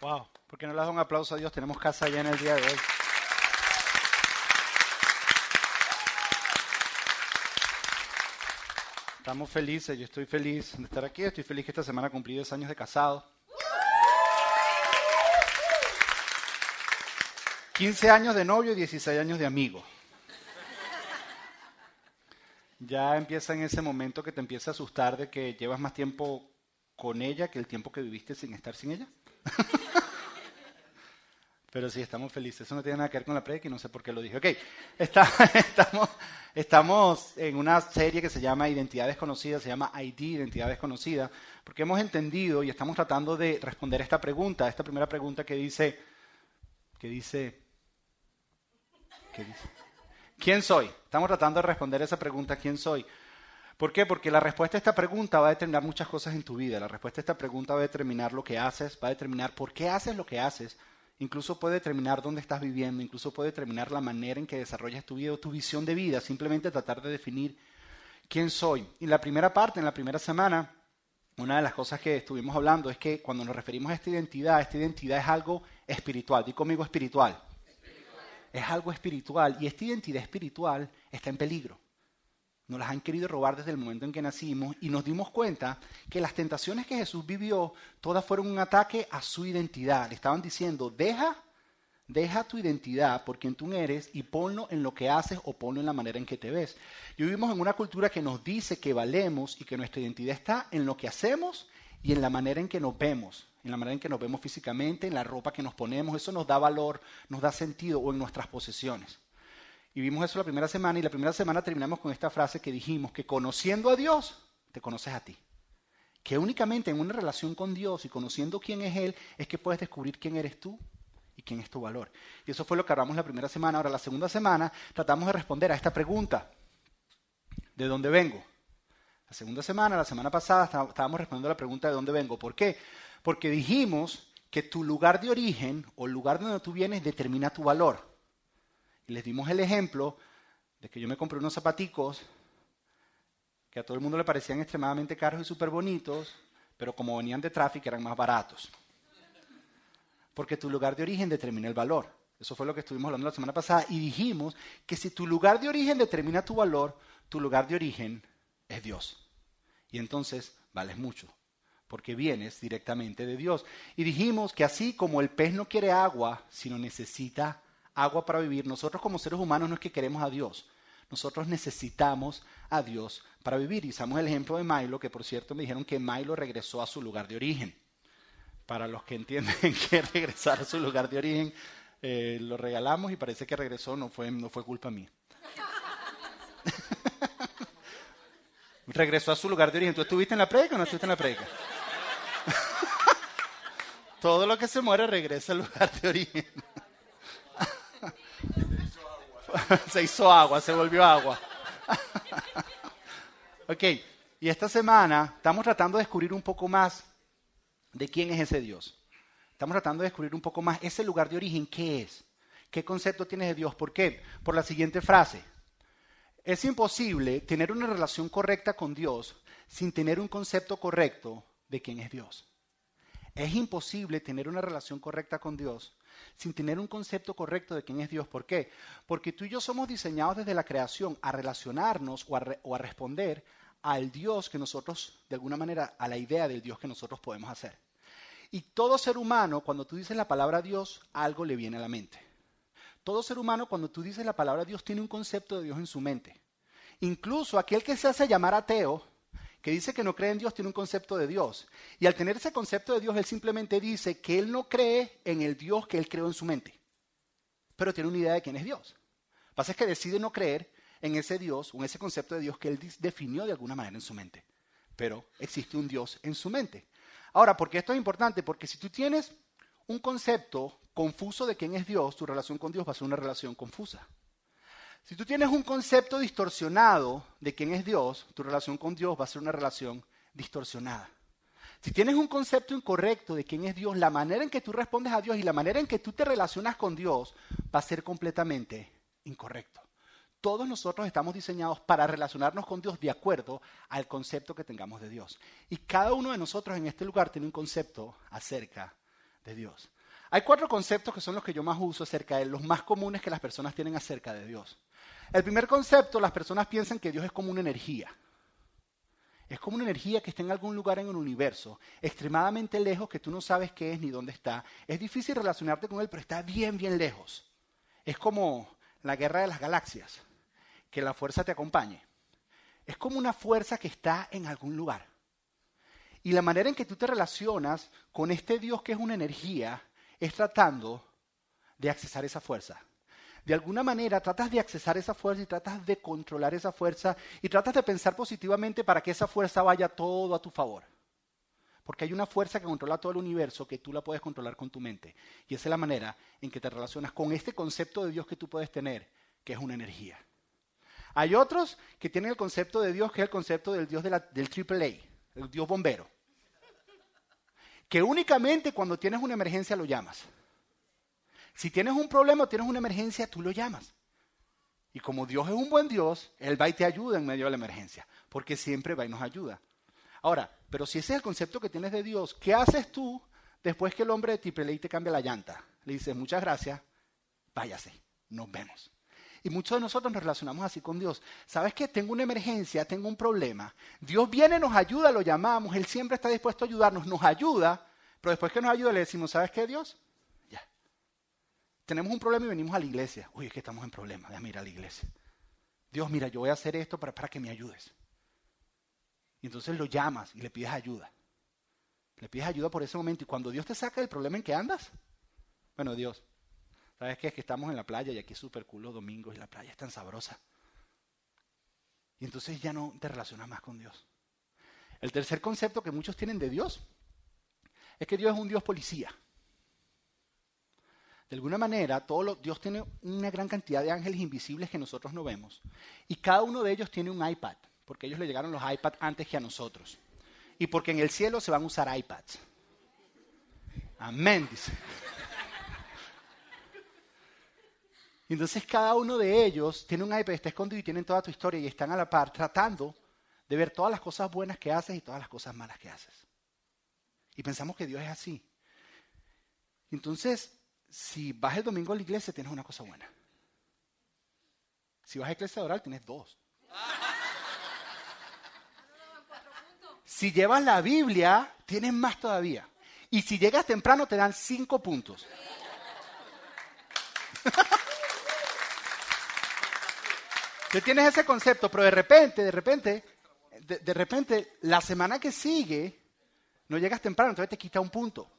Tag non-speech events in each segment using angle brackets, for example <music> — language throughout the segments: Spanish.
Wow, ¿por qué no le das un aplauso a Dios? Tenemos casa allá en el día de hoy. Estamos felices, yo estoy feliz de estar aquí, estoy feliz que esta semana cumplí 10 años de casado. 15 años de novio y 16 años de amigo. Ya empieza en ese momento que te empieza a asustar de que llevas más tiempo con ella que el tiempo que viviste sin estar sin ella. Pero sí, estamos felices. Eso no tiene nada que ver con la predica y no sé por qué lo dije. Ok, <laughs> estamos, en una serie que se llama Identidad Desconocida, se llama ID, Identidad Desconocida, porque hemos entendido y estamos tratando de responder esta pregunta, esta primera pregunta que dice, que dice, ¿qué dice? ¿Quién soy? Estamos tratando de responder esa pregunta, ¿quién soy? ¿Por qué? Porque la respuesta a esta pregunta va a determinar muchas cosas en tu vida. La respuesta a esta pregunta va a determinar lo que haces, va a determinar por qué haces lo que haces, incluso puede determinar dónde estás viviendo, incluso puede determinar la manera en que desarrollas tu vida o tu visión de vida, simplemente tratar de definir quién soy. Y la primera parte, en la primera semana, una de las cosas que estuvimos hablando es que cuando nos referimos a esta identidad, esta identidad es algo espiritual. Di conmigo espiritual. espiritual. Es algo espiritual y esta identidad espiritual está en peligro nos las han querido robar desde el momento en que nacimos y nos dimos cuenta que las tentaciones que Jesús vivió, todas fueron un ataque a su identidad. Le estaban diciendo, deja, deja tu identidad por quien tú eres y ponlo en lo que haces o ponlo en la manera en que te ves. Y vivimos en una cultura que nos dice que valemos y que nuestra identidad está en lo que hacemos y en la manera en que nos vemos, en la manera en que nos vemos físicamente, en la ropa que nos ponemos. Eso nos da valor, nos da sentido o en nuestras posesiones. Y vimos eso la primera semana y la primera semana terminamos con esta frase que dijimos, que conociendo a Dios, te conoces a ti. Que únicamente en una relación con Dios y conociendo quién es Él, es que puedes descubrir quién eres tú y quién es tu valor. Y eso fue lo que hablamos la primera semana. Ahora, la segunda semana tratamos de responder a esta pregunta. ¿De dónde vengo? La segunda semana, la semana pasada, estábamos respondiendo a la pregunta de dónde vengo. ¿Por qué? Porque dijimos que tu lugar de origen o el lugar donde tú vienes determina tu valor les dimos el ejemplo de que yo me compré unos zapaticos que a todo el mundo le parecían extremadamente caros y súper bonitos, pero como venían de tráfico eran más baratos. Porque tu lugar de origen determina el valor. Eso fue lo que estuvimos hablando la semana pasada y dijimos que si tu lugar de origen determina tu valor, tu lugar de origen es Dios. Y entonces vales mucho, porque vienes directamente de Dios. Y dijimos que así como el pez no quiere agua, sino necesita agua para vivir, nosotros como seres humanos no es que queremos a Dios, nosotros necesitamos a Dios para vivir. Y usamos el ejemplo de Milo, que por cierto me dijeron que Milo regresó a su lugar de origen. Para los que entienden <laughs> que regresar a su lugar de origen, eh, lo regalamos y parece que regresó, no fue, no fue culpa mía. <laughs> regresó a su lugar de origen. ¿Tú estuviste en la predica o no estuviste en la predica? <laughs> Todo lo que se muere regresa al lugar de origen. <laughs> se hizo agua, se volvió agua. <laughs> ok, y esta semana estamos tratando de descubrir un poco más de quién es ese Dios. Estamos tratando de descubrir un poco más ese lugar de origen, ¿qué es? ¿Qué concepto tienes de Dios? ¿Por qué? Por la siguiente frase. Es imposible tener una relación correcta con Dios sin tener un concepto correcto de quién es Dios. Es imposible tener una relación correcta con Dios sin tener un concepto correcto de quién es Dios. ¿Por qué? Porque tú y yo somos diseñados desde la creación a relacionarnos o a, responder al Dios que nosotros, de alguna manera, a la idea del Dios que nosotros podemos hacer. Y todo ser humano, cuando tú dices la palabra Dios, algo le viene a la mente. Todo ser humano, cuando tú dices la palabra Dios, tiene un concepto de Dios en su mente. Incluso aquel que se hace llamar ateo, que dice que no cree en Dios tiene un concepto de Dios. Y al tener ese concepto de Dios, él simplemente dice que él no cree en el Dios que él creó en su mente. Pero tiene una idea de quién es Dios. Lo que pasa es que decide no creer en ese Dios o en ese concepto de Dios que él definió de alguna manera en su mente. Pero existe un Dios en su mente. Ahora, ¿por qué esto es importante? Porque si tú tienes un concepto confuso de quién es Dios, tu relación con Dios va a ser una relación confusa. Si tú tienes un concepto distorsionado de quién es Dios, tu relación con Dios va a ser una relación distorsionada. Si tienes un concepto incorrecto de quién es Dios, la manera en que tú respondes a Dios y la manera en que tú te relacionas con Dios va a ser completamente incorrecto. Todos nosotros estamos diseñados para relacionarnos con Dios de acuerdo al concepto que tengamos de Dios. Y cada uno de nosotros en este lugar tiene un concepto acerca de Dios. Hay cuatro conceptos que son los que yo más uso acerca de los más comunes que las personas tienen acerca de Dios. El primer concepto, las personas piensan que Dios es como una energía. Es como una energía que está en algún lugar en el universo, extremadamente lejos, que tú no sabes qué es ni dónde está. Es difícil relacionarte con Él, pero está bien, bien lejos. Es como la guerra de las galaxias, que la fuerza te acompañe. Es como una fuerza que está en algún lugar. Y la manera en que tú te relacionas con este Dios que es una energía es tratando de accesar esa fuerza. De alguna manera tratas de accesar esa fuerza y tratas de controlar esa fuerza y tratas de pensar positivamente para que esa fuerza vaya todo a tu favor. Porque hay una fuerza que controla todo el universo que tú la puedes controlar con tu mente. Y esa es la manera en que te relacionas con este concepto de Dios que tú puedes tener, que es una energía. Hay otros que tienen el concepto de Dios, que es el concepto del Dios de la, del AAA, el Dios bombero que únicamente cuando tienes una emergencia lo llamas. Si tienes un problema o tienes una emergencia, tú lo llamas. Y como Dios es un buen Dios, Él va y te ayuda en medio de la emergencia, porque siempre va y nos ayuda. Ahora, pero si ese es el concepto que tienes de Dios, ¿qué haces tú después que el hombre de Triple te cambia la llanta? Le dices, muchas gracias, váyase, nos vemos. Y muchos de nosotros nos relacionamos así con Dios. ¿Sabes qué? Tengo una emergencia, tengo un problema. Dios viene, nos ayuda, lo llamamos, Él siempre está dispuesto a ayudarnos, nos ayuda, pero después que nos ayuda le decimos, ¿sabes qué, Dios? Tenemos un problema y venimos a la iglesia. Uy, es que estamos en problema, déjame ir a la iglesia. Dios, mira, yo voy a hacer esto para, para que me ayudes. Y entonces lo llamas y le pides ayuda. Le pides ayuda por ese momento. Y cuando Dios te saca del problema en que andas, bueno, Dios, ¿Sabes qué? Es que estamos en la playa y aquí es súper cool los y la playa es tan sabrosa. Y entonces ya no te relacionas más con Dios. El tercer concepto que muchos tienen de Dios es que Dios es un Dios policía. De alguna manera, Dios tiene una gran cantidad de ángeles invisibles que nosotros no vemos. Y cada uno de ellos tiene un iPad, porque ellos le llegaron los iPads antes que a nosotros. Y porque en el cielo se van a usar iPads. Amén, dice. <laughs> entonces cada uno de ellos tiene un iPad, está escondido y tienen toda tu historia y están a la par tratando de ver todas las cosas buenas que haces y todas las cosas malas que haces. Y pensamos que Dios es así. Entonces, si vas el domingo a la iglesia, tienes una cosa buena. Si vas a la iglesia oral, tienes dos. Si llevas la Biblia, tienes más todavía. Y si llegas temprano, te dan cinco puntos. Tú tienes ese concepto, pero de repente, de repente, de, repente, la semana que sigue, no llegas temprano, entonces te quita un punto.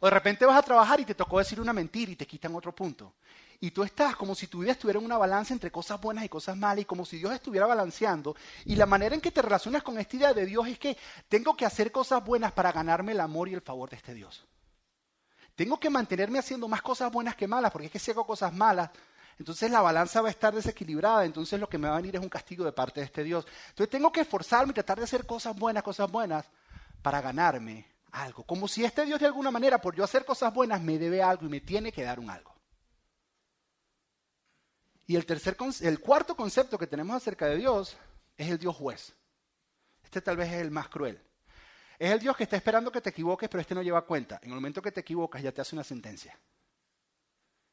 O de repente vas a trabajar y te tocó decir una mentira y te quitan otro punto. Y tú estás como si tu vida estuviera en una balanza entre cosas buenas y cosas malas y como si Dios estuviera balanceando. Y la manera en que te relacionas con esta idea de Dios es que tengo que hacer cosas buenas para ganarme el amor y el favor de este Dios. Tengo que mantenerme haciendo más cosas buenas que malas, porque es que si hago cosas malas, entonces la balanza va a estar desequilibrada, entonces lo que me va a venir es un castigo de parte de este Dios. Entonces tengo que esforzarme y tratar de hacer cosas buenas, cosas buenas, para ganarme algo. Como si este Dios de alguna manera, por yo hacer cosas buenas, me debe algo y me tiene que dar un algo. Y el, tercer, el cuarto concepto que tenemos acerca de Dios es el Dios juez. Este tal vez es el más cruel. Es el Dios que está esperando que te equivoques, pero este no lleva cuenta. En el momento que te equivocas ya te hace una sentencia.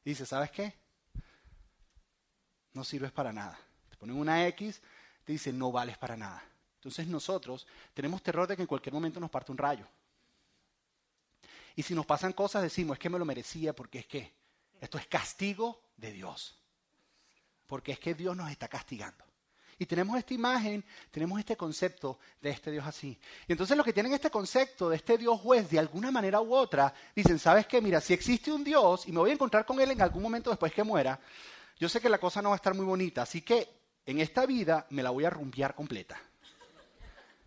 Y dice, ¿sabes qué? no sirves para nada. Te ponen una X, te dicen no vales para nada. Entonces nosotros tenemos terror de que en cualquier momento nos parte un rayo. Y si nos pasan cosas decimos, es que me lo merecía porque es que esto es castigo de Dios. Porque es que Dios nos está castigando. Y tenemos esta imagen, tenemos este concepto de este Dios así. Y entonces los que tienen este concepto de este Dios juez, de alguna manera u otra, dicen, ¿sabes qué? Mira, si existe un Dios y me voy a encontrar con Él en algún momento después que muera, yo sé que la cosa no va a estar muy bonita, así que en esta vida me la voy a rumbear completa.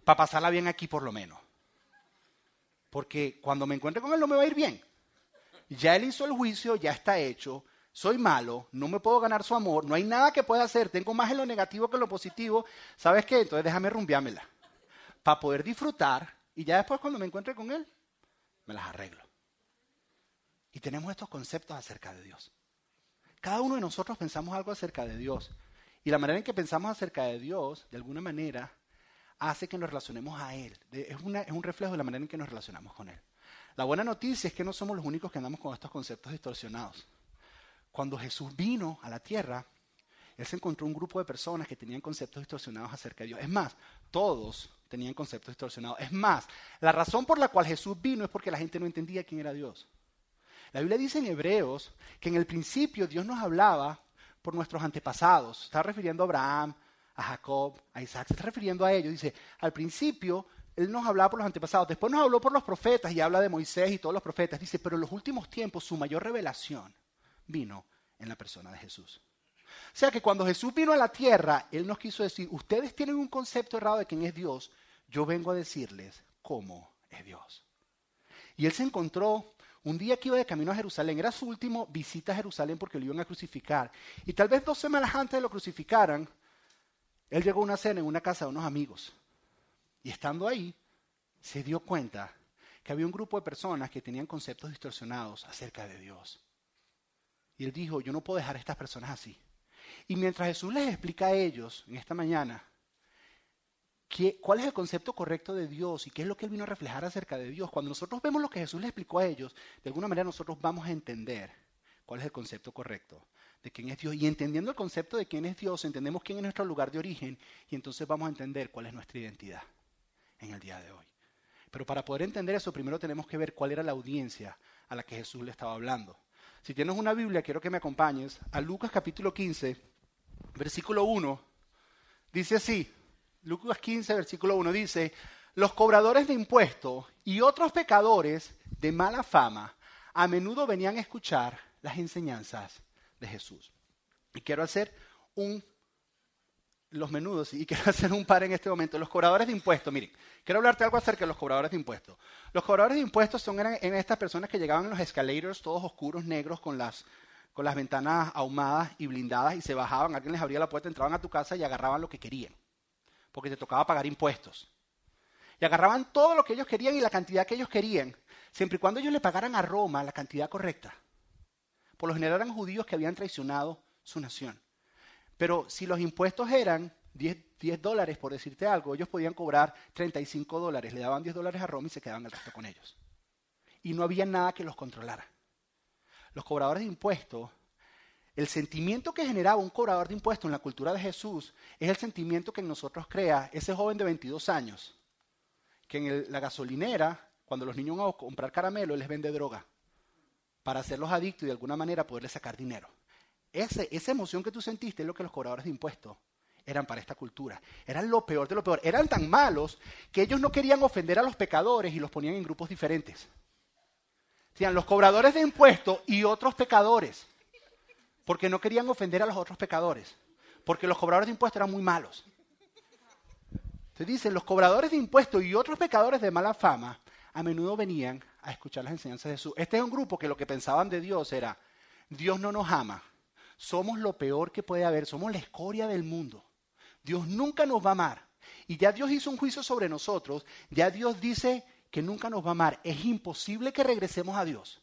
Para pasarla bien aquí por lo menos. Porque cuando me encuentre con él no me va a ir bien. Ya él hizo el juicio, ya está hecho. Soy malo, no me puedo ganar su amor, no hay nada que pueda hacer, tengo más en lo negativo que en lo positivo. ¿Sabes qué? Entonces déjame rumbeármela. Para poder disfrutar y ya después cuando me encuentre con él, me las arreglo. Y tenemos estos conceptos acerca de Dios. Cada uno de nosotros pensamos algo acerca de Dios. Y la manera en que pensamos acerca de Dios, de alguna manera, hace que nos relacionemos a Él. Es, un reflejo de la manera en que nos relacionamos con Él. La buena noticia es que no somos los únicos que andamos con estos conceptos distorsionados. Cuando Jesús vino a la tierra, Él se encontró un grupo de personas que tenían conceptos distorsionados acerca de Dios. Es más, todos tenían conceptos distorsionados. Es más, la razón por la cual Jesús vino es porque la gente no entendía quién era Dios. La Biblia dice en Hebreos que en el principio Dios nos hablaba por nuestros antepasados. Está refiriendo a Abraham, a Jacob, a Isaac. Se está refiriendo a ellos. Dice, al principio Él nos hablaba por los antepasados. Después nos habló por los profetas y habla de Moisés y todos los profetas. Dice, pero en los últimos tiempos su mayor revelación vino en la persona de Jesús. O sea que cuando Jesús vino a la tierra, Él nos quiso decir, ustedes tienen un concepto errado de quién es Dios, yo vengo a decirles cómo es Dios. Y Él se encontró un día que iba de camino a Jerusalén, era su último visita a Jerusalén porque lo iban a crucificar. Y tal vez dos semanas antes de lo crucificaran, Él llegó a una cena en una casa de unos amigos. Y estando ahí, se dio cuenta que había un grupo de personas que tenían conceptos distorsionados acerca de Dios. Y él dijo, yo no puedo dejar a estas personas así. Y mientras Jesús les explica a ellos en esta mañana cuál es el concepto correcto de Dios y qué es lo que Él vino a reflejar acerca de Dios, cuando nosotros vemos lo que Jesús les explicó a ellos, de alguna manera nosotros vamos a entender cuál es el concepto correcto quién es Dios. Y entendiendo el concepto de quién es Dios, entendemos quién es nuestro lugar de origen y entonces vamos a entender cuál es nuestra identidad en el día de hoy. Pero para poder entender eso, primero tenemos que ver cuál era la audiencia a la que Jesús le estaba hablando. Si tienes una Biblia, quiero que me acompañes a Lucas capítulo 15, versículo 1. Dice así, Lucas 15, versículo 1 dice, los cobradores de impuestos y otros pecadores de mala fama a menudo venían a escuchar las enseñanzas de Jesús. Y quiero hacer un los menudos, y <laughs> quiero hacer un par en este momento. Los cobradores de impuestos, miren, quiero hablarte algo acerca de los cobradores de impuestos. Los cobradores de impuestos son eran, estas personas que llegaban en los escalators, todos oscuros, negros, con las, con las ventanas ahumadas y blindadas, y se bajaban, alguien les abría la puerta, entraban a tu casa y agarraban lo que querían, porque te tocaba pagar impuestos. Y agarraban todo lo que ellos querían y la cantidad que ellos querían, siempre y cuando ellos le pagaran a Roma la cantidad correcta. Por lo general eran judíos que habían traicionado su nación. Pero si los impuestos eran 10, dólares, por decirte algo, ellos podían cobrar 35 dólares, le daban 10 dólares a Roma y se quedaban el resto con ellos. Y no había nada que los controlara. Los cobradores de impuestos, el sentimiento que generaba un cobrador de impuestos en la cultura de Jesús es el sentimiento que en nosotros crea ese joven de 22 años, que en la gasolinera, cuando los niños van a comprar caramelo, les vende droga para hacerlos adictos y de alguna manera poderles sacar dinero esa emoción que tú sentiste es lo que los cobradores de impuestos eran para esta cultura. Eran lo peor de lo peor. Eran tan malos que ellos no querían ofender a los pecadores y los ponían en grupos diferentes. Decían los cobradores de impuestos y otros pecadores. Porque no querían ofender a los otros pecadores. Porque los cobradores de impuestos eran muy malos. Se dicen, los cobradores de impuestos y otros pecadores de mala fama a menudo venían a escuchar las enseñanzas de Jesús. Este es un grupo que lo que pensaban de Dios era, Dios no nos ama, somos lo peor que puede haber, somos la escoria del mundo. Dios nunca nos va a amar. Y ya Dios hizo un juicio sobre nosotros, ya Dios dice que nunca nos va a amar. Es imposible que regresemos a Dios,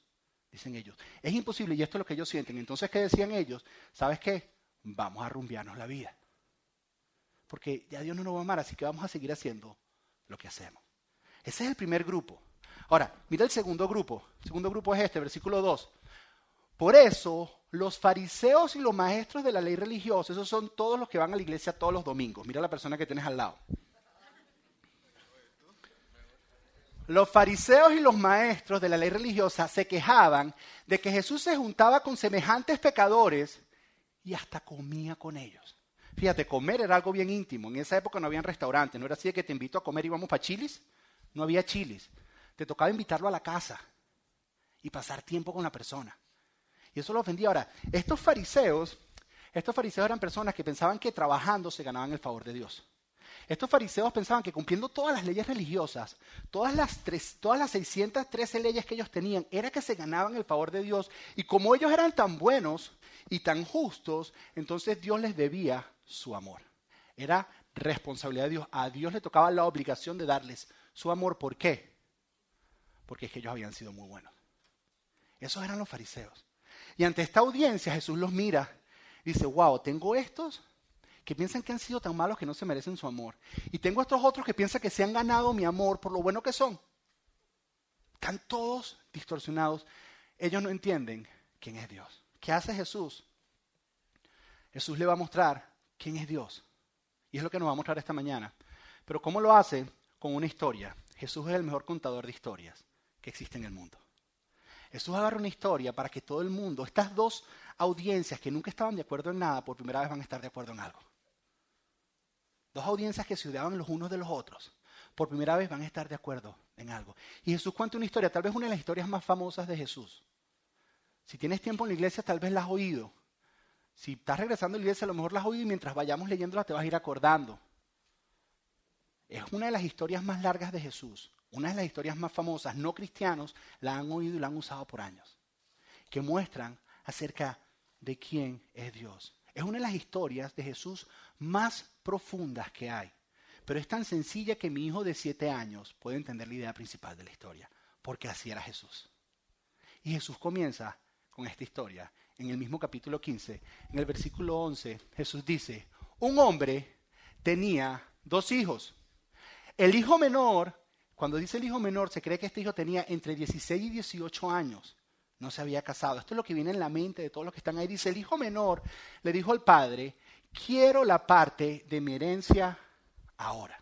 dicen ellos. Es imposible, y esto es lo que ellos sienten. Entonces, ¿qué decían ellos? ¿Sabes qué? Vamos a rumbiarnos la vida. Porque ya Dios no nos va a amar, así que vamos a seguir haciendo lo que hacemos. Ese es el primer grupo. Ahora, mira el segundo grupo. El segundo grupo es este, versículo 2. Por eso los fariseos y los maestros de la ley religiosa, esos son todos los que van a la iglesia todos los domingos. Mira la persona que tienes al lado. Los fariseos y los maestros de la ley religiosa se quejaban de que Jesús se juntaba con semejantes pecadores y hasta comía con ellos. Fíjate, comer era algo bien íntimo. En esa época no había restaurantes. No era así de que te invito a comer y vamos para chilis. No había chilis. Te tocaba invitarlo a la casa y pasar tiempo con la persona. Y eso lo ofendía. Ahora, estos fariseos, estos fariseos eran personas que pensaban que trabajando se ganaban el favor de Dios. Estos fariseos pensaban que cumpliendo todas las leyes religiosas, todas las, tres, todas las 613 leyes que ellos tenían, era que se ganaban el favor de Dios. Y como ellos eran tan buenos y tan justos, entonces Dios les debía su amor. Era responsabilidad de Dios. A Dios le tocaba la obligación de darles su amor. ¿Por qué? Porque es que ellos habían sido muy buenos. Esos eran los fariseos. Y ante esta audiencia Jesús los mira y dice, wow, tengo estos que piensan que han sido tan malos que no se merecen su amor. Y tengo estos otros que piensan que se han ganado mi amor por lo bueno que son. Están todos distorsionados. Ellos no entienden quién es Dios. ¿Qué hace Jesús? Jesús le va a mostrar quién es Dios. Y es lo que nos va a mostrar esta mañana. Pero ¿cómo lo hace? Con una historia. Jesús es el mejor contador de historias que existe en el mundo. Jesús agarra una historia para que todo el mundo, estas dos audiencias que nunca estaban de acuerdo en nada, por primera vez van a estar de acuerdo en algo. Dos audiencias que se odiaban los unos de los otros, por primera vez van a estar de acuerdo en algo. Y Jesús cuenta una historia, tal vez una de las historias más famosas de Jesús. Si tienes tiempo en la iglesia, tal vez la has oído. Si estás regresando a la iglesia, a lo mejor la has oído y mientras vayamos leyéndola te vas a ir acordando. Es una de las historias más largas de Jesús, una de las historias más famosas. No cristianos la han oído y la han usado por años, que muestran acerca de quién es Dios. Es una de las historias de Jesús más profundas que hay. Pero es tan sencilla que mi hijo de siete años puede entender la idea principal de la historia, porque así era Jesús. Y Jesús comienza con esta historia. En el mismo capítulo 15, en el versículo 11, Jesús dice, un hombre tenía dos hijos. El hijo menor, cuando dice el hijo menor, se cree que este hijo tenía entre 16 y 18 años. No se había casado. Esto es lo que viene en la mente de todos los que están ahí. Dice, el hijo menor le dijo al padre, quiero la parte de mi herencia ahora.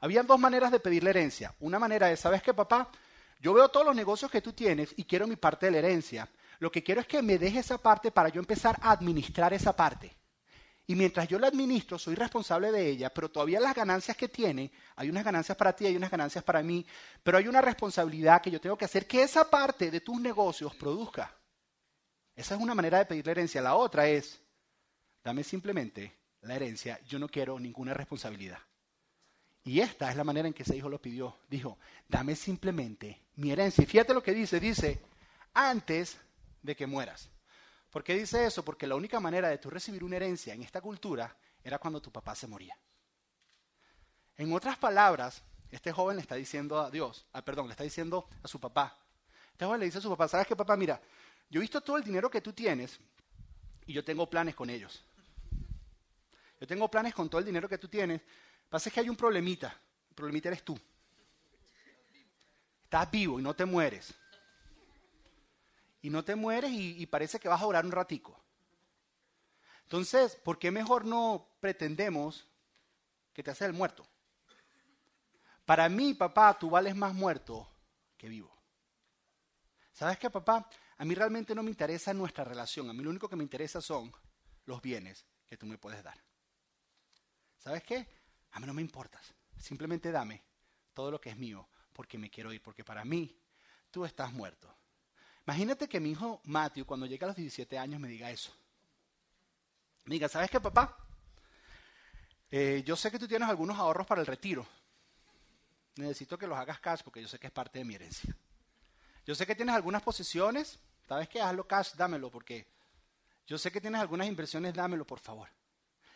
Habían dos maneras de pedir la herencia. Una manera es, ¿sabes qué, papá? Yo veo todos los negocios que tú tienes y quiero mi parte de la herencia. Lo que quiero es que me dejes esa parte para yo empezar a administrar esa parte. Y mientras yo la administro, soy responsable de ella, pero todavía las ganancias que tiene, hay unas ganancias para ti, hay unas ganancias para mí, pero hay una responsabilidad que yo tengo que hacer que esa parte de tus negocios produzca. Esa es una manera de pedir la herencia. La otra es, dame simplemente la herencia, yo no quiero ninguna responsabilidad. Y esta es la manera en que ese hijo lo pidió. Dijo, dame simplemente mi herencia. Y fíjate lo que dice, dice, antes de que mueras. ¿Por qué dice eso? Porque la única manera de tú recibir una herencia en esta cultura era cuando tu papá se moría. En otras palabras, este joven le está diciendo a Dios, ah, perdón, le está diciendo a su papá. Este joven le dice a su papá, ¿sabes qué papá? Mira, yo he visto todo el dinero que tú tienes y yo tengo planes con ellos. Yo tengo planes con todo el dinero que tú tienes pasa es que hay un problemita. El problemita eres tú. Estás vivo y no te mueres. Y no te mueres y, parece que vas a durar un ratico. Entonces, ¿por qué mejor no pretendemos que te haces el muerto? Para mí, papá, tú vales más muerto que vivo. ¿Sabes qué, papá? A mí realmente no me interesa nuestra relación. A mí lo único que me interesa son los bienes que tú me puedes dar. ¿Sabes qué? A mí no me importas. Simplemente dame todo lo que es mío, porque me quiero ir, porque para mí tú estás muerto. Imagínate que mi hijo Matthew, cuando llegue a los 17 años, me diga eso. Me diga, ¿sabes qué, papá? Eh, yo sé que tú tienes algunos ahorros para el retiro. Necesito que los hagas cash porque yo sé que es parte de mi herencia. Yo sé que tienes algunas posesiones. ¿Sabes qué? Hazlo cash, dámelo porque yo sé que tienes algunas inversiones, dámelo, por favor.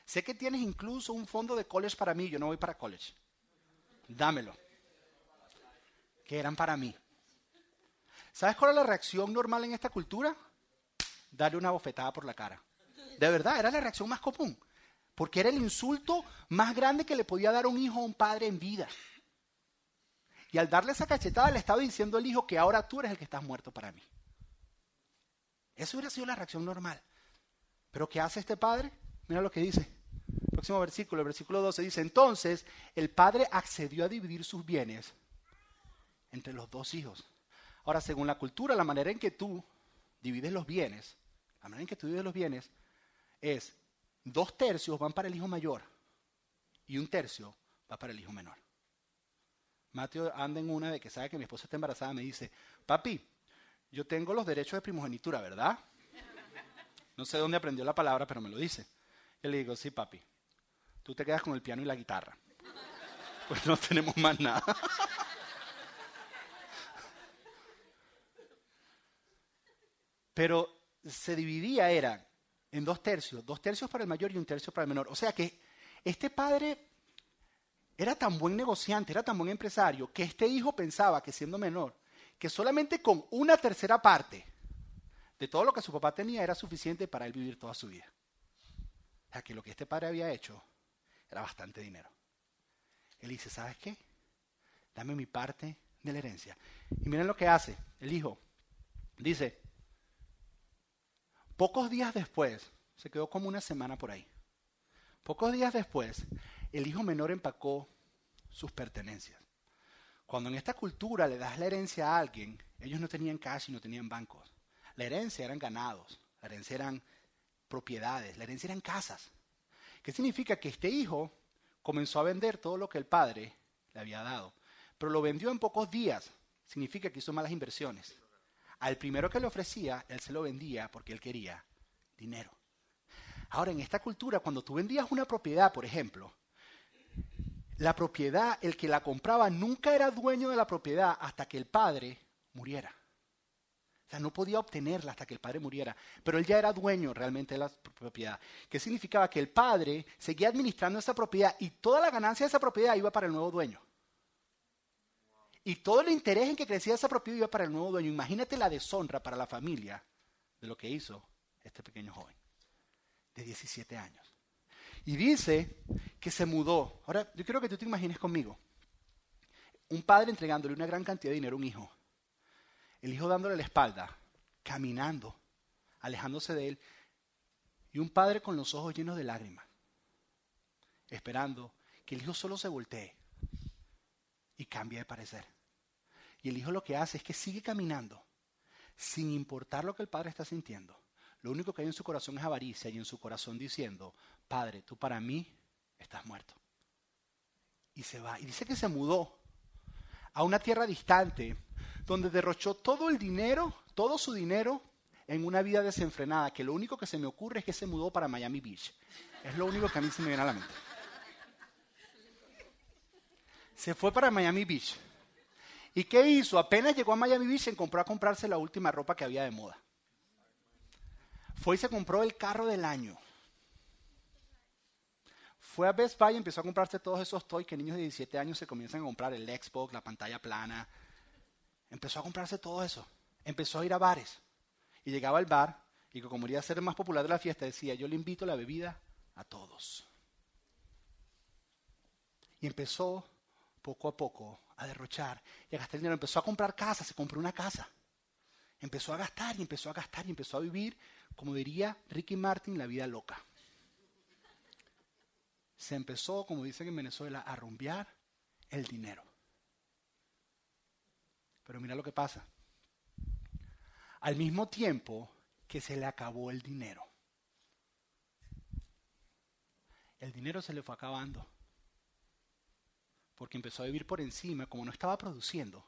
Sé que tienes incluso un fondo de college para mí, yo no voy para college. Dámelo. Que eran para mí. ¿Sabes cuál es la reacción normal en esta cultura? Darle una bofetada por la cara. De verdad, era la reacción más común. Porque era el insulto más grande que le podía dar un hijo a un padre en vida. Y al darle esa cachetada le estaba diciendo al hijo que ahora tú eres el que estás muerto para mí. Eso hubiera sido la reacción normal. Pero ¿qué hace este padre? Mira lo que dice. Próximo versículo, el versículo 12 dice, entonces el padre accedió a dividir sus bienes entre los dos hijos. Ahora, según la cultura, la manera en que tú divides los bienes, la manera en que tú divides los bienes es dos tercios van para el hijo mayor y un tercio va para el hijo menor. Mateo anda en una de que sabe que mi esposa está embarazada, me dice, papi, yo tengo los derechos de primogenitura, ¿verdad? No sé dónde aprendió la palabra, pero me lo dice. Yo le digo, sí, papi, tú te quedas con el piano y la guitarra. Pues no tenemos más nada. Pero se dividía, era en dos tercios, dos tercios para el mayor y un tercio para el menor. O sea que este padre era tan buen negociante, era tan buen empresario, que este hijo pensaba que siendo menor, que solamente con una tercera parte de todo lo que su papá tenía era suficiente para él vivir toda su vida. O sea que lo que este padre había hecho era bastante dinero. Él dice, ¿sabes qué? Dame mi parte de la herencia. Y miren lo que hace el hijo. Dice, pocos días después, se quedó como una semana por ahí. Pocos días después, el hijo menor empacó sus pertenencias. Cuando en esta cultura le das la herencia a alguien, ellos no tenían cash y no tenían bancos. La herencia eran ganados, la herencia eran propiedades, la herencia eran casas. ¿Qué significa? Que este hijo comenzó a vender todo lo que el padre le había dado, pero lo vendió en pocos días. Significa que hizo malas inversiones. Al primero que le ofrecía, él se lo vendía porque él quería dinero. Ahora, en esta cultura, cuando tú vendías una propiedad, por ejemplo, la propiedad, el que la compraba nunca era dueño de la propiedad hasta que el padre muriera. O sea, no podía obtenerla hasta que el padre muriera, pero él ya era dueño realmente de la propiedad. ¿Qué significaba? Que el padre seguía administrando esa propiedad y toda la ganancia de esa propiedad iba para el nuevo dueño. Y todo el interés en que crecía esa propiedad iba para el nuevo dueño. Imagínate la deshonra para la familia de lo que hizo este pequeño joven de 17 años. Y dice que se mudó. Ahora, yo quiero que tú te imagines conmigo. Un padre entregándole una gran cantidad de dinero a un hijo. El hijo dándole la espalda, caminando, alejándose de él. Y un padre con los ojos llenos de lágrimas, esperando que el hijo solo se voltee y cambie de parecer. Y el hijo lo que hace es que sigue caminando, sin importar lo que el padre está sintiendo. Lo único que hay en su corazón es avaricia y en su corazón diciendo, Padre, tú para mí estás muerto. Y se va. Y dice que se mudó a una tierra distante, donde derrochó todo el dinero, todo su dinero, en una vida desenfrenada, que lo único que se me ocurre es que se mudó para Miami Beach. Es lo único que a mí se me viene a la mente. Se fue para Miami Beach. ¿Y qué hizo? Apenas llegó a Miami Beach, se compró a comprarse la última ropa que había de moda. Fue y se compró el carro del año. Fue a Best Buy y empezó a comprarse todos esos toys que niños de 17 años se comienzan a comprar, el Xbox, la pantalla plana. Empezó a comprarse todo eso. Empezó a ir a bares. Y llegaba al bar y como quería ser el más popular de la fiesta, decía, yo le invito la bebida a todos. Y empezó poco a poco a derrochar y a gastar dinero. Empezó a comprar casas, se compró una casa. Empezó a gastar y empezó a gastar y empezó a vivir como diría Ricky Martin, la vida loca. Se empezó, como dicen en Venezuela, a rumbear el dinero. Pero mira lo que pasa. Al mismo tiempo que se le acabó el dinero, el dinero se le fue acabando. Porque empezó a vivir por encima, como no estaba produciendo.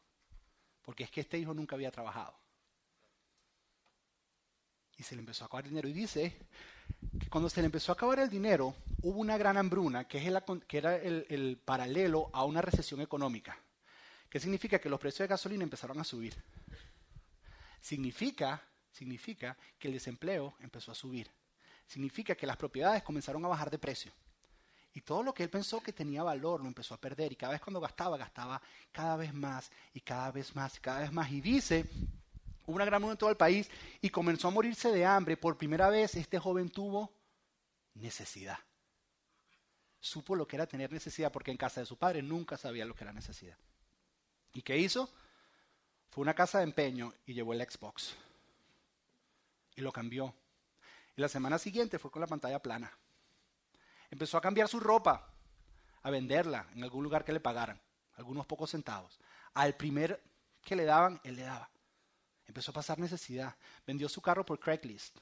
Porque es que este hijo nunca había trabajado y se le empezó a acabar el dinero. Y dice que cuando se le empezó a acabar el dinero, hubo una gran hambruna, que, es el, que era el, el paralelo a una recesión económica. ¿Qué significa? Que los precios de gasolina empezaron a subir. Significa, significa que el desempleo empezó a subir. Significa que las propiedades comenzaron a bajar de precio. Y todo lo que él pensó que tenía valor lo empezó a perder. Y cada vez cuando gastaba, gastaba cada vez más y cada vez más y cada vez más. Y dice Hubo una gran en todo el país y comenzó a morirse de hambre. Por primera vez este joven tuvo necesidad. Supo lo que era tener necesidad porque en casa de su padre nunca sabía lo que era necesidad. ¿Y qué hizo? Fue a una casa de empeño y llevó el Xbox. Y lo cambió. Y la semana siguiente fue con la pantalla plana. Empezó a cambiar su ropa, a venderla en algún lugar que le pagaran, algunos pocos centavos. Al primer que le daban, él le daba. Empezó a pasar necesidad. Vendió su carro por Craigslist.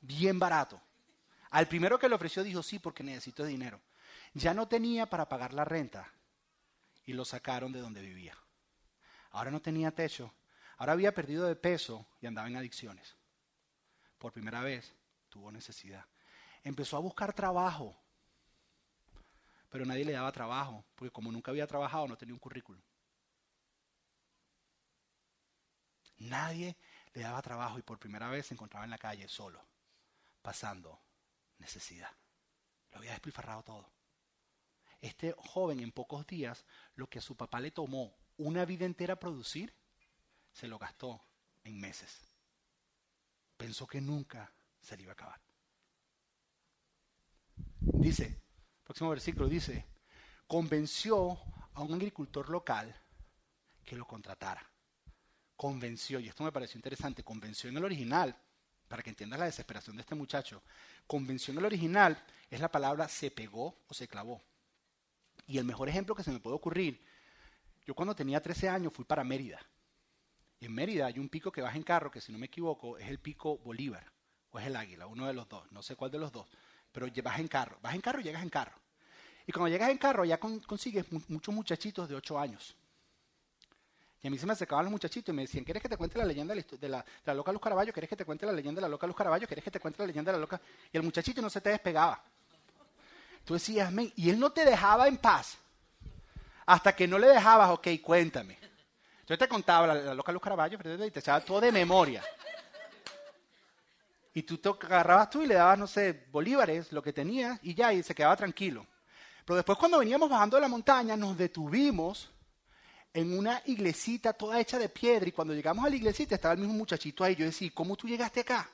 Bien barato. Al primero que le ofreció dijo sí porque necesito dinero. Ya no tenía para pagar la renta y lo sacaron de donde vivía. Ahora no tenía techo. Ahora había perdido de peso y andaba en adicciones. Por primera vez tuvo necesidad. Empezó a buscar trabajo, pero nadie le daba trabajo, porque como nunca había trabajado no tenía un currículum. Nadie le daba trabajo y por primera vez se encontraba en la calle solo, pasando necesidad. Lo había despilfarrado todo. Este joven en pocos días, lo que a su papá le tomó una vida entera producir, se lo gastó en meses. Pensó que nunca se le iba a acabar. Dice, próximo versículo dice, convenció a un agricultor local que lo contratara. Convenció, y esto me pareció interesante, convenció en el original, para que entiendas la desesperación de este muchacho, convenció en el original es la palabra se pegó o se clavó. Y el mejor ejemplo que se me puede ocurrir, yo cuando tenía 13 años fui para Mérida. Y en Mérida hay un pico que baja en carro, que si no me equivoco es el pico Bolívar, o es el Águila, uno de los dos, no sé cuál de los dos, pero vas en carro, vas en carro y llegas en carro. Y cuando llegas en carro ya consigues muchos muchachitos de 8 años. Y a mí se me acercaban los muchachitos y me decían, ¿quieres que te cuente la leyenda de la, de loca Luz Caraballo? ¿Quieres que te cuente la leyenda de la loca Luz Caraballo? ¿Quieres que te cuente la leyenda de la loca? Y el muchachito no se te despegaba. Tú decías, men, y él no te dejaba en paz. Hasta que no le dejabas, ok, cuéntame. Yo te contaba la, loca Luz Caraballo, y te echaba todo de memoria. Y tú te agarrabas tú y le dabas, no sé, bolívares, lo que tenías, y ya, y se quedaba tranquilo. Pero después cuando veníamos bajando de la montaña, nos detuvimos en una iglesita toda hecha de piedra, y cuando llegamos a la iglesita estaba el mismo muchachito ahí. Yo decía, ¿cómo tú llegaste acá?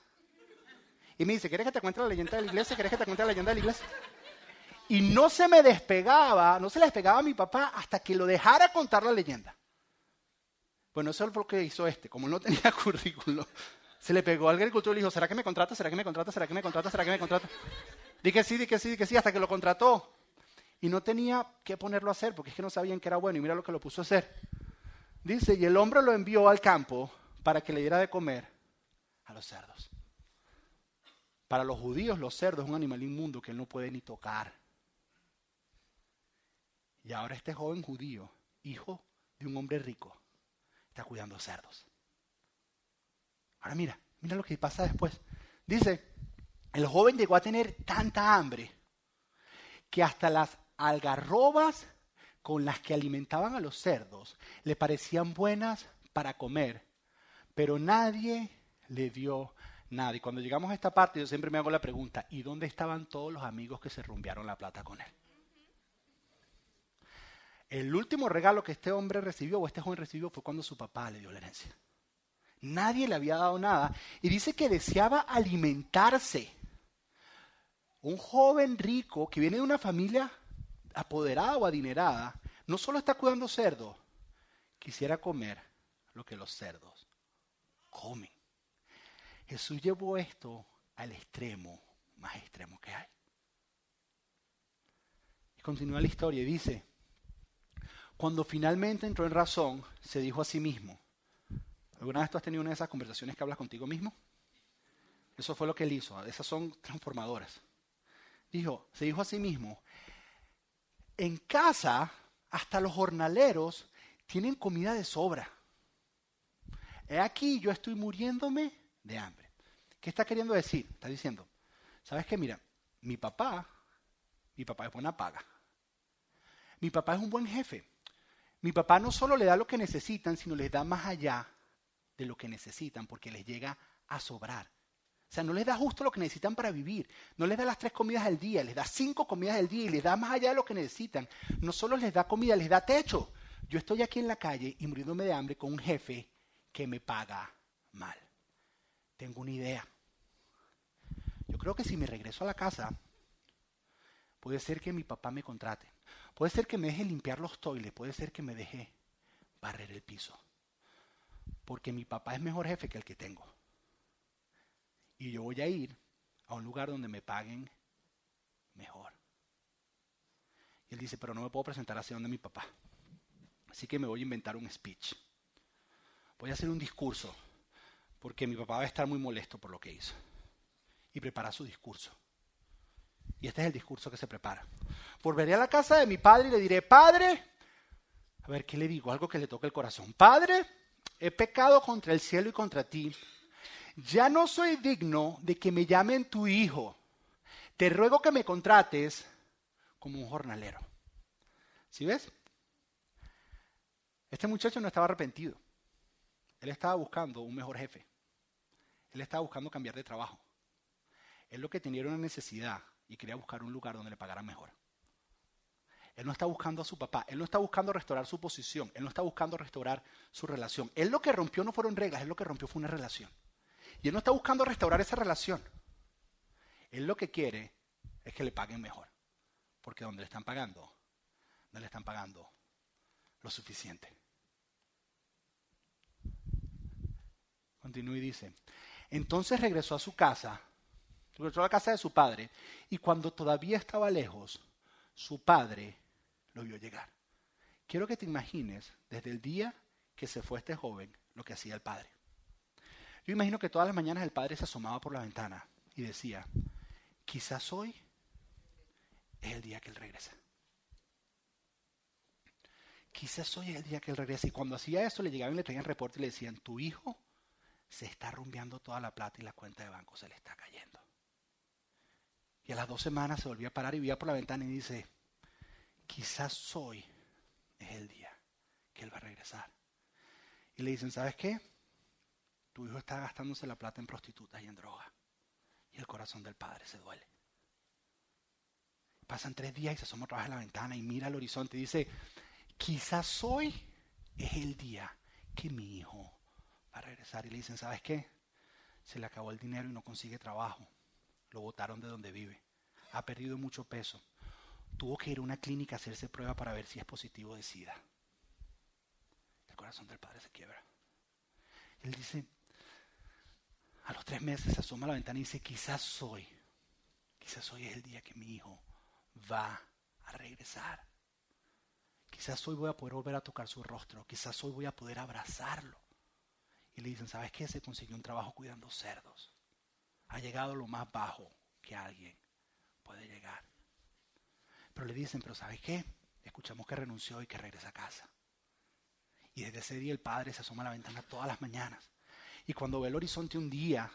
Y me dice, ¿quieres que te cuente la leyenda de la iglesia? ¿Quieres que te cuente la leyenda de la iglesia? Y no se me despegaba, no se le despegaba a mi papá hasta que lo dejara contar la leyenda. Bueno, eso es lo que hizo este. Como no tenía <laughs> currículum, se le pegó al agricultor y le dijo, ¿será que me contrata? ¿Será que me contrata? ¿Será que me contrata? ¿Será que me contrata? Di que sí, di que sí, di que sí, hasta que lo contrató. Y no tenía que ponerlo a hacer porque es que no sabían que era bueno y mira lo que lo puso a hacer. Dice, y el hombre lo envió al campo para que le diera de comer a los cerdos. Para los judíos los cerdos es un animal inmundo que él no puede ni tocar. Y ahora este joven judío, hijo de un hombre rico, está cuidando cerdos. Ahora mira, mira lo que pasa después. Dice, el joven llegó a tener tanta hambre que hasta las algarrobas con las que alimentaban a los cerdos le parecían buenas para comer, pero nadie le dio nada. Y cuando llegamos a esta parte yo siempre me hago la pregunta, ¿y dónde estaban todos los amigos que se rumbearon la plata con él? El último regalo que este hombre recibió o este joven recibió fue cuando su papá le dio la herencia. Nadie le había dado nada y dice que deseaba alimentarse. Un joven rico que viene de una familia apoderada o adinerada, no solo está cuidando cerdos, quisiera comer lo que los cerdos comen. Jesús llevó esto al extremo más extremo que hay. Y continúa la historia y dice, cuando finalmente entró en razón, se dijo a sí mismo, ¿alguna vez tú has tenido una de esas conversaciones que hablas contigo mismo? Eso fue lo que él hizo, esas son transformadoras. Dijo, se dijo a sí mismo, en casa hasta los jornaleros tienen comida de sobra. He aquí yo estoy muriéndome de hambre. ¿Qué está queriendo decir? Está diciendo, ¿sabes qué? Mira, mi papá, mi papá es buena paga. Mi papá es un buen jefe. Mi papá no solo le da lo que necesitan, sino les da más allá de lo que necesitan, porque les llega a sobrar. O sea, no les da justo lo que necesitan para vivir. No les da las tres comidas al día, les da cinco comidas al día y les da más allá de lo que necesitan. No solo les da comida, les da techo. Yo estoy aquí en la calle y muriéndome de hambre con un jefe que me paga mal. Tengo una idea. Yo creo que si me regreso a la casa, puede ser que mi papá me contrate. Puede ser que me deje limpiar los toiles, puede ser que me deje barrer el piso. Porque mi papá es mejor jefe que el que tengo. Y yo voy a ir a un lugar donde me paguen mejor. Y él dice, pero no me puedo presentar así donde mi papá. Así que me voy a inventar un speech. Voy a hacer un discurso, porque mi papá va a estar muy molesto por lo que hizo. Y prepara su discurso. Y este es el discurso que se prepara. Volveré a la casa de mi padre y le diré, Padre, a ver, ¿qué le digo? Algo que le toque el corazón. Padre, he pecado contra el cielo y contra ti. Ya no soy digno de que me llamen tu hijo. Te ruego que me contrates como un jornalero. ¿Sí ves? Este muchacho no estaba arrepentido. Él estaba buscando un mejor jefe. Él estaba buscando cambiar de trabajo. Él lo que tenía era una necesidad y quería buscar un lugar donde le pagaran mejor. Él no está buscando a su papá, él no está buscando restaurar su posición, él no está buscando restaurar su relación. Él lo que rompió no fueron reglas, él lo que rompió fue una relación. Y él no está buscando restaurar esa relación. Él lo que quiere es que le paguen mejor. Porque donde le están pagando, no le están pagando lo suficiente. Continúa y dice, entonces regresó a su casa, regresó a la casa de su padre, y cuando todavía estaba lejos, su padre lo vio llegar. Quiero que te imagines desde el día que se fue este joven lo que hacía el padre. Yo imagino que todas las mañanas el padre se asomaba por la ventana y decía, quizás hoy es el día que él regresa. Quizás hoy es el día que él regresa. Y cuando hacía eso le llegaban y le traían reporte y le decían, tu hijo se está rumbeando toda la plata y la cuenta de banco se le está cayendo. Y a las dos semanas se volvió a parar y veía por la ventana y dice, quizás hoy es el día que él va a regresar. Y le dicen, ¿sabes qué? Tu hijo está gastándose la plata en prostitutas y en droga. Y el corazón del padre se duele. Pasan tres días y se asoma otra vez a la ventana y mira al horizonte y dice, quizás hoy es el día que mi hijo va a regresar. Y le dicen, ¿sabes qué? Se le acabó el dinero y no consigue trabajo. Lo botaron de donde vive. Ha perdido mucho peso. Tuvo que ir a una clínica a hacerse prueba para ver si es positivo de SIDA. El corazón del padre se quiebra. Él dice, a los tres meses se asoma a la ventana y dice, quizás hoy, quizás hoy es el día que mi hijo va a regresar. Quizás hoy voy a poder volver a tocar su rostro, quizás hoy voy a poder abrazarlo. Y le dicen, ¿sabes qué? Se consiguió un trabajo cuidando cerdos. Ha llegado lo más bajo que alguien puede llegar. Pero le dicen, pero ¿sabes qué? Escuchamos que renunció y que regresa a casa. Y desde ese día el padre se asoma a la ventana todas las mañanas. Y cuando ve el horizonte un día,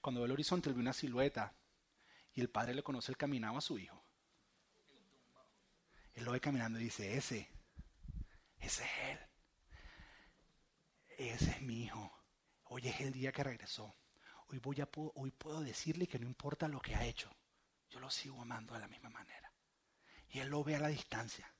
cuando ve el horizonte, él ve una silueta. Y el padre le conoce el caminado a su hijo. Él lo ve caminando y dice, ese, ese es él. Ese es mi hijo. Hoy es el día que regresó. Hoy, voy a, hoy puedo decirle que no importa lo que ha hecho. Yo lo sigo amando de la misma manera. Y él lo ve a la distancia.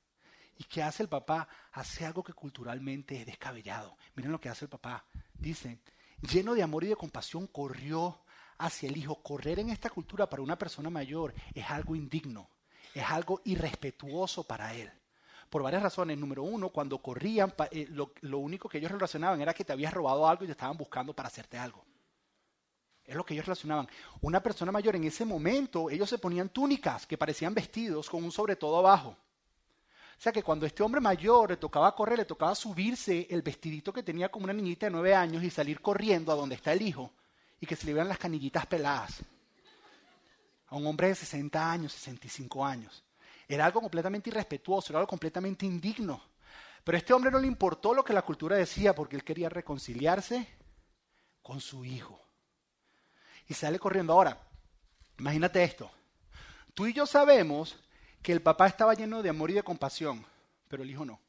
¿Y qué hace el papá? Hace algo que culturalmente es descabellado. Miren lo que hace el papá. Dice, lleno de amor y de compasión, corrió hacia el hijo. Correr en esta cultura para una persona mayor es algo indigno, es algo irrespetuoso para él. Por varias razones. Número uno, cuando corrían, eh, lo, lo único que ellos relacionaban era que te habías robado algo y te estaban buscando para hacerte algo. Es lo que ellos relacionaban. Una persona mayor en ese momento, ellos se ponían túnicas que parecían vestidos con un sobre todo abajo. O sea que cuando este hombre mayor le tocaba correr, le tocaba subirse el vestidito que tenía como una niñita de nueve años y salir corriendo a donde está el hijo y que se le vean las canillitas peladas. A un hombre de 60 años, 65 años. Era algo completamente irrespetuoso, era algo completamente indigno. Pero a este hombre no le importó lo que la cultura decía porque él quería reconciliarse con su hijo. Y sale corriendo. Ahora, imagínate esto. Tú y yo sabemos que el papá estaba lleno de amor y de compasión, pero el hijo no.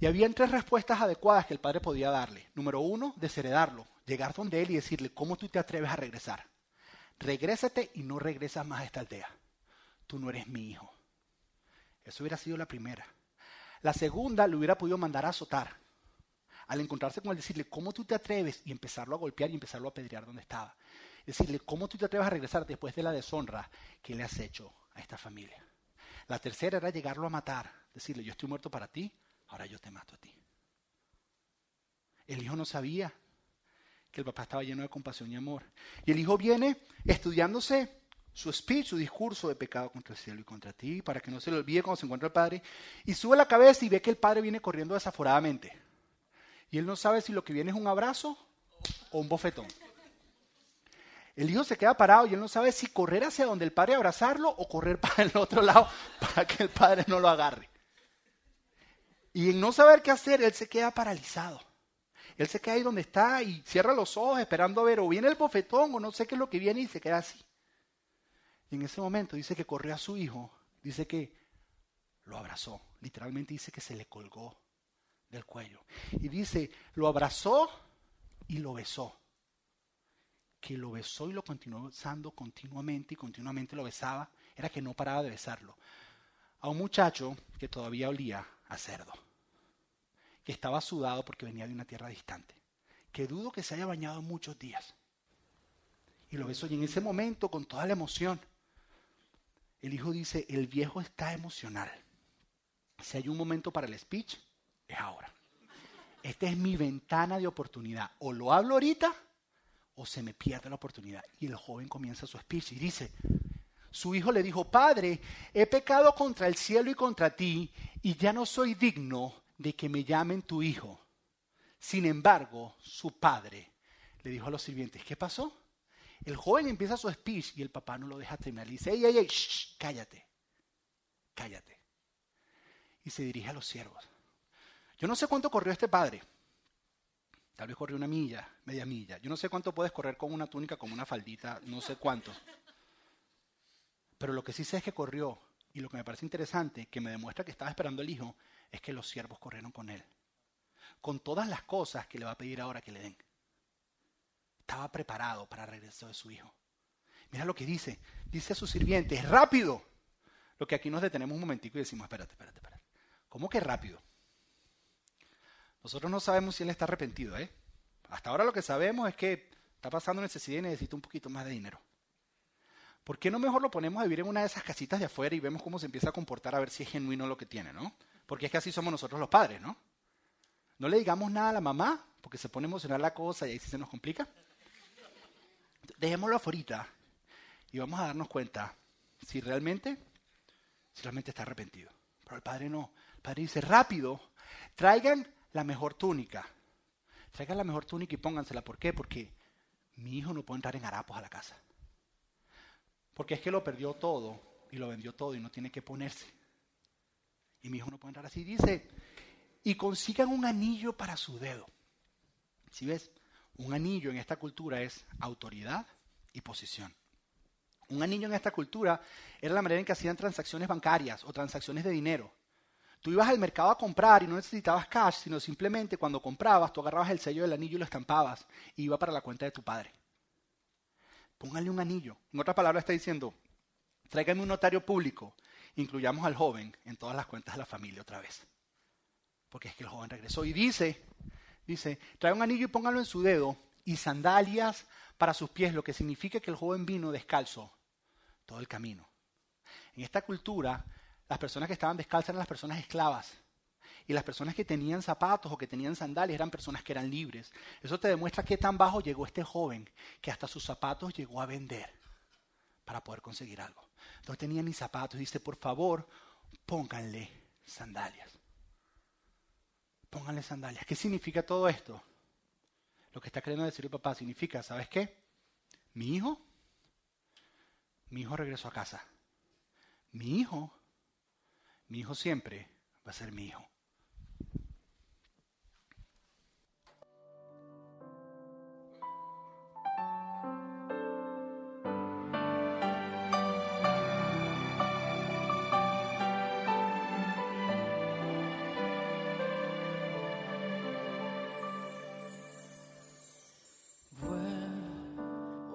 Y había tres respuestas adecuadas que el padre podía darle. Número uno, desheredarlo, llegar donde él y decirle, ¿cómo tú te atreves a regresar? Regrésate y no regresas más a esta aldea. Tú no eres mi hijo. Eso hubiera sido la primera. La segunda le hubiera podido mandar a azotar. Al encontrarse con él, decirle, ¿cómo tú te atreves? Y empezarlo a golpear y empezarlo a apedrear donde estaba decirle, ¿cómo tú te atreves a regresar después de la deshonra que le has hecho a esta familia? La tercera era llegarlo a matar, decirle, yo estoy muerto para ti, ahora yo te mato a ti. El hijo no sabía que el papá estaba lleno de compasión y amor. Y el hijo viene estudiándose su speech, su discurso de pecado contra el cielo y contra ti, para que no se le olvide cuando se encuentra el padre, y sube la cabeza y ve que el padre viene corriendo desaforadamente. Y él no sabe si lo que viene es un abrazo o un bofetón. El hijo se queda parado y él no sabe si correr hacia donde el padre abrazarlo o correr <laughs> para el otro lado para que el padre no lo agarre. Y en no saber qué hacer, él se queda paralizado. Él se queda ahí donde está y cierra los ojos esperando a ver o viene el bofetón o no sé qué es lo que viene y se queda así. Y en ese momento dice que corrió a su hijo, dice que lo abrazó, literalmente dice que se le colgó del cuello. Y dice, lo abrazó y lo besó que lo besó y lo continuó besando continuamente y continuamente lo besaba, era que no paraba de besarlo. A un muchacho que todavía olía a cerdo, que estaba sudado porque venía de una tierra distante, que dudo que se haya bañado muchos días. Y lo besó y en ese momento, con toda la emoción, el hijo dice, el viejo está emocional. si hay un momento para el speech, ahora. Esta es mi ventana de oportunidad. O lo hablo ahorita o se me pierde la oportunidad. Y el joven comienza su speech y dice, su hijo le dijo, Padre, he pecado contra el cielo y contra ti, y ya no soy digno de que me llamen tu hijo. Sin embargo, su padre le dijo a los sirvientes, ¿qué pasó? El joven empieza su speech y el papá no lo deja terminar. Le dice, ey, ey, ey, cállate, cállate. Y se dirige a los siervos. Yo no sé cuánto corrió este padre. Tal vez corrió una milla, media milla. Yo no sé cuánto puedes correr con una túnica, con una faldita, no sé cuánto. Pero lo que sí sé es que corrió. Y lo que me parece interesante, que me demuestra que estaba esperando el hijo, es que los siervos corrieron con él. Con todas las cosas que le va a pedir ahora que le den. Estaba preparado para el regreso de su hijo. Mira lo que dice. Dice a su sirviente, es rápido. Lo que aquí nos detenemos un momentico y decimos, espérate, espérate, espérate. ¿Cómo que rápido? Nosotros no sabemos si él está arrepentido, ¿eh? Hasta ahora lo que sabemos es que está pasando necesidad y necesita un poquito más de dinero. ¿Por qué no mejor lo ponemos a vivir en una de esas casitas de afuera y vemos cómo se empieza a comportar a ver si es genuino lo que tiene, ¿no? Porque es que así somos nosotros los padres, ¿no? No le digamos nada a la mamá porque se pone a emocionar la cosa y ahí sí se nos complica. Dejémoslo afuera y vamos a darnos cuenta si realmente, si realmente está arrepentido. Pero el padre no. El padre dice, rápido, traigan la mejor túnica. Traigan la mejor túnica y póngansela. ¿Por qué? Porque mi hijo no puede entrar en harapos a la casa. Porque es que lo perdió todo y lo vendió todo y no tiene que ponerse. Y mi hijo no puede entrar así. Dice, y consigan un anillo para su dedo. Si ves, un anillo en esta cultura es autoridad y posición. Un anillo en esta cultura era la manera en que hacían transacciones bancarias o transacciones de dinero. Tú ibas al mercado a comprar y no necesitabas cash, sino simplemente cuando comprabas, tú agarrabas el sello del anillo y lo estampabas y iba para la cuenta de tu padre. Póngale un anillo. En otras palabras está diciendo, tráigame un notario público, incluyamos al joven en todas las cuentas de la familia otra vez. Porque es que el joven regresó y dice, dice, trae un anillo y póngalo en su dedo y sandalias para sus pies, lo que significa que el joven vino descalzo todo el camino. En esta cultura, las personas que estaban descalzas eran las personas esclavas. Y las personas que tenían zapatos o que tenían sandalias eran personas que eran libres. Eso te demuestra qué tan bajo llegó este joven que hasta sus zapatos llegó a vender para poder conseguir algo. No tenía ni zapatos. Dice, por favor, pónganle sandalias. Pónganle sandalias. ¿Qué significa todo esto? Lo que está queriendo decir el papá significa, ¿sabes qué? Mi hijo, mi hijo regresó a casa. Mi hijo mi hijo siempre va a ser mi hijo.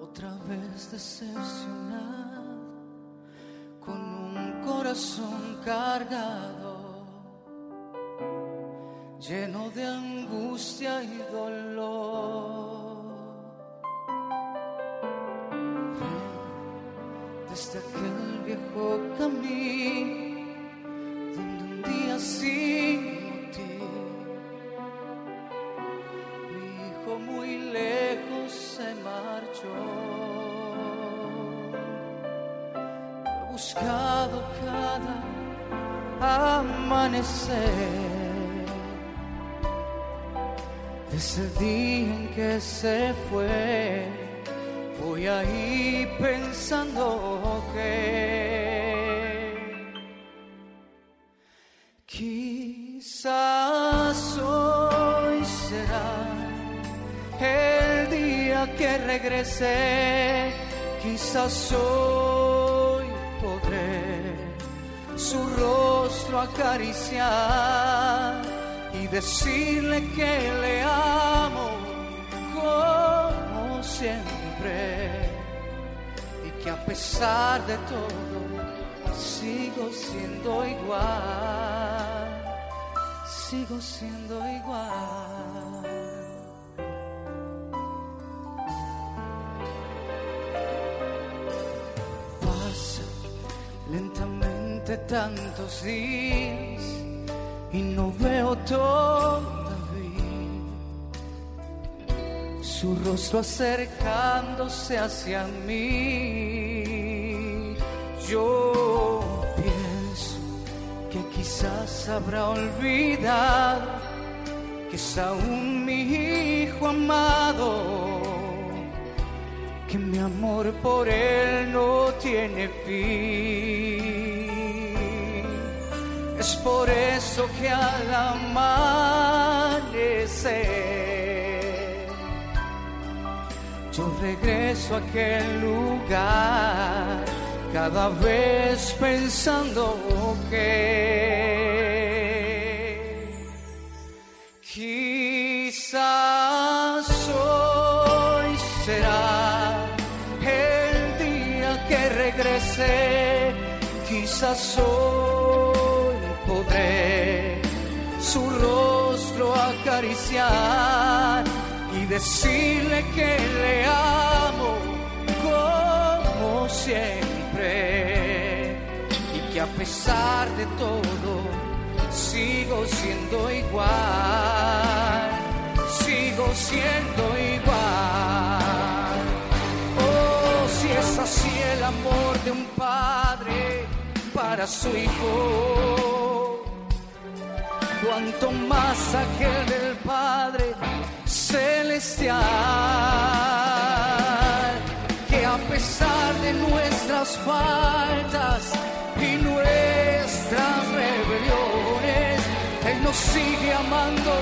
otra corazón cargado, lleno de angustia y dolor. Desde aquel viejo camino buscado cada amanecer. El día en que se fue, voy ahí pensando que quizás hoy será el día que regrese, quizás hoy rostro acariciar y decirle que le amo como siempre y que a pesar de todo sigo siendo igual, sigo siendo igual. Lentamente tantos días y no veo todavía su rostro acercándose hacia mí. Yo pienso que quizás habrá olvidado que es aún mi hijo amado, que mi amor por él no tiene fin. Es por eso que al amanecer yo regreso a aquel lugar cada vez pensando que quizás hoy será el día que regrese, quizás hoy y decirle que le amo como siempre y que a pesar de todo sigo siendo igual, sigo siendo igual. Oh, si es así el amor de un padre para su hijo, cuanto más aquel del Padre celestial, que a pesar de nuestras faltas y nuestras rebeliones, Él nos sigue amando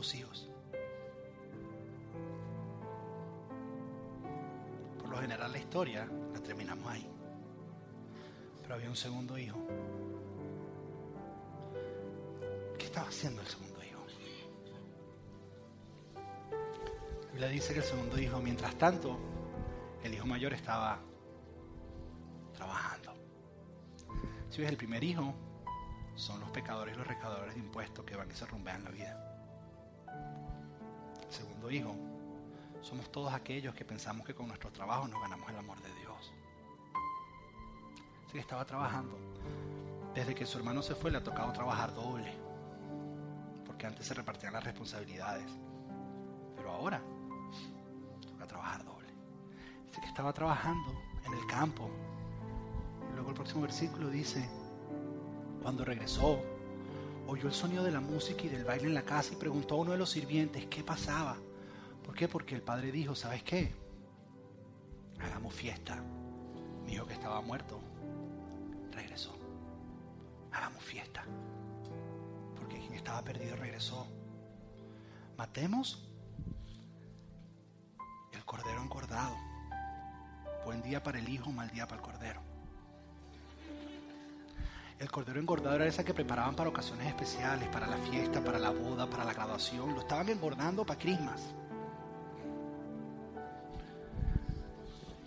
Hijos. Por lo general la historia la terminamos ahí. Pero había un segundo hijo. ¿Qué estaba haciendo el segundo hijo? La Biblia dice que el segundo hijo, mientras tanto, el hijo mayor estaba trabajando. Si ves el primer hijo, son los pecadores y los recaudadores de impuestos que van y se rumbean la vida. Segundo hijo, somos todos aquellos que pensamos que con nuestro trabajo nos ganamos el amor de Dios. Así que estaba trabajando. Desde que su hermano se fue le ha tocado trabajar doble. Porque antes se repartían las responsabilidades. Pero ahora toca trabajar doble. Dice que estaba trabajando en el campo. Y luego el próximo versículo dice, cuando regresó, oyó el sonido de la música y del baile en la casa y preguntó a uno de los sirvientes qué pasaba. ¿Por qué? Porque el padre dijo, ¿sabes qué? Hagamos fiesta. Mi hijo que estaba muerto regresó. fiesta. Porque quien estaba perdido regresó. Matemos el cordero engordado. Buen día para el hijo, mal día para el cordero. El cordero engordado era esa que preparaban para ocasiones especiales, para la fiesta, para la boda, para la graduación. Lo estaban engordando para Christmas.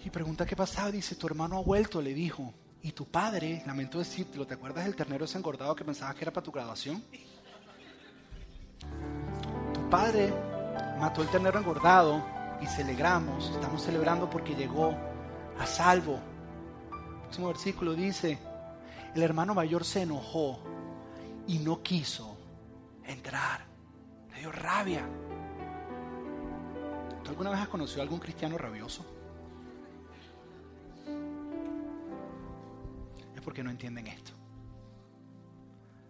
Y pregunta qué pasaba. Dice, tu hermano ha vuelto, le dijo. Y tu padre, lamento decirte, ¿te acuerdas del ternero ese engordado que pensabas que era para tu graduación? Tu padre mató el ternero engordado y celebramos, estamos celebrando porque llegó a salvo. El próximo versículo dice, el hermano mayor se enojó y no quiso entrar. Le dio rabia. ¿Tú alguna vez has conocido a algún cristiano rabioso? Es porque no entienden esto.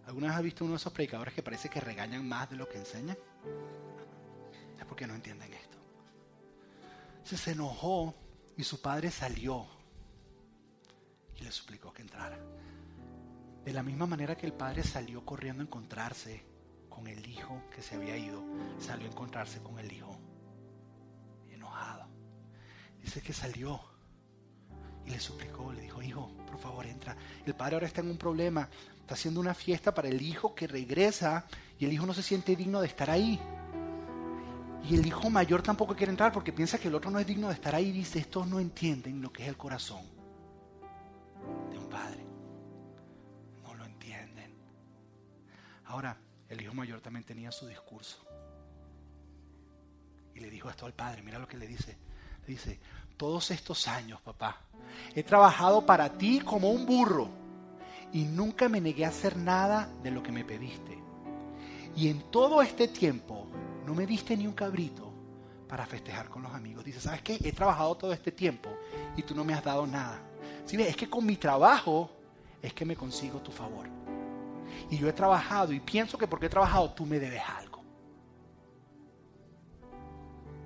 ¿Alguna vez has visto uno de esos predicadores que parece que regañan más de lo que enseñan? Es porque no entienden esto. Se, se enojó y su padre salió y le suplicó que entrara. De la misma manera que el padre salió corriendo a encontrarse con el hijo que se había ido, salió a encontrarse con el hijo enojado. Dice que salió y le suplicó, le dijo, hijo, por favor entra. El padre ahora está en un problema, está haciendo una fiesta para el hijo que regresa y el hijo no se siente digno de estar ahí. Y el hijo mayor tampoco quiere entrar porque piensa que el otro no es digno de estar ahí dice, estos no entienden lo que es el corazón Ahora, el hijo mayor también tenía su discurso. Y le dijo esto al padre, mira lo que le dice. Le dice, todos estos años, papá, he trabajado para ti como un burro y nunca me negué a hacer nada de lo que me pediste. Y en todo este tiempo no me diste ni un cabrito para festejar con los amigos. Dice, ¿sabes qué? He trabajado todo este tiempo y tú no me has dado nada. Si es que con mi trabajo es que me consigo tu favor y yo he trabajado y pienso que porque he trabajado tú me debes algo.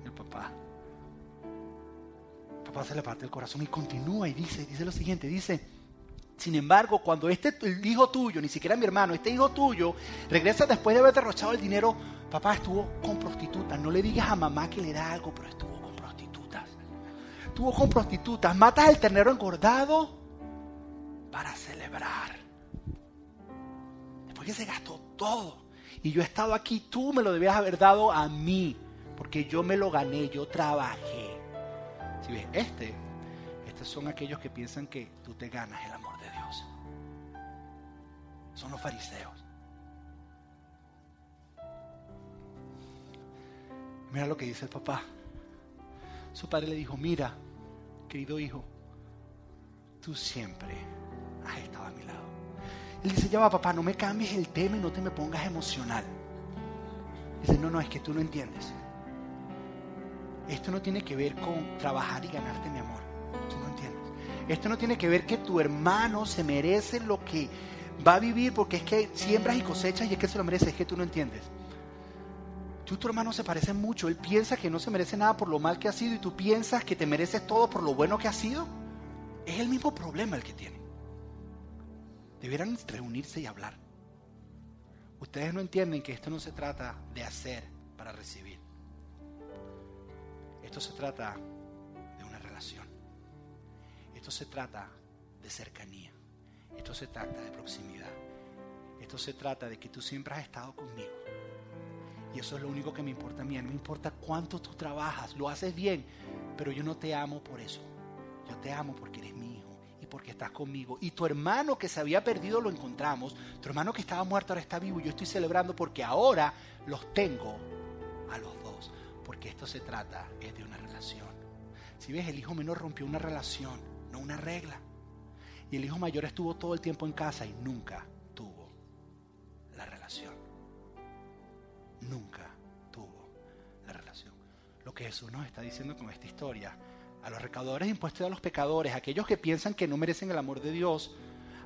El papá. El papá se le parte el corazón y continúa y dice, dice lo siguiente, dice, sin embargo, cuando este hijo tuyo, ni siquiera mi hermano, este hijo tuyo, regresa después de haber derrochado el dinero, papá estuvo con prostitutas. No le digas a mamá que le da algo, pero estuvo con prostitutas. Estuvo con prostitutas. Matas el ternero engordado para celebrar se gastó todo. Y yo he estado aquí, tú me lo debías haber dado a mí, porque yo me lo gané, yo trabajé. Si ves, este, estos son aquellos que piensan que tú te ganas el amor de Dios. Son los fariseos. Mira lo que dice el papá. Su padre le dijo, mira, querido hijo, tú siempre has estado a mi lado. Él dice, ya va papá, no me cambies el tema y no te me pongas emocional. Dice, no, no, es que tú no entiendes. Esto no tiene que ver con trabajar y ganarte mi amor. Tú no entiendes. Esto no tiene que ver que tu hermano se merece lo que va a vivir porque es que siembras y cosechas y es que se lo merece. Es que tú no entiendes. Tú y tu hermano se parecen mucho. Él piensa que no se merece nada por lo mal que ha sido y tú piensas que te mereces todo por lo bueno que ha sido. Es el mismo problema el que tiene. Debieran reunirse y hablar. Ustedes no entienden que esto no se trata de hacer para recibir. Esto se trata de una relación. Esto se trata de cercanía. Esto se trata de proximidad. Esto se trata de que tú siempre has estado conmigo. Y eso es lo único que me importa a mí. No importa cuánto tú trabajas, lo haces bien, pero yo no te amo por eso. Yo te amo porque eres mío porque estás conmigo. Y tu hermano que se había perdido lo encontramos. Tu hermano que estaba muerto ahora está vivo. Yo estoy celebrando porque ahora los tengo a los dos. Porque esto se trata es de una relación. Si ves, el hijo menor rompió una relación, no una regla. Y el hijo mayor estuvo todo el tiempo en casa y nunca tuvo la relación. Nunca tuvo la relación. Lo que Jesús nos está diciendo con esta historia a los recaudadores de impuestos y a los pecadores, a aquellos que piensan que no merecen el amor de Dios,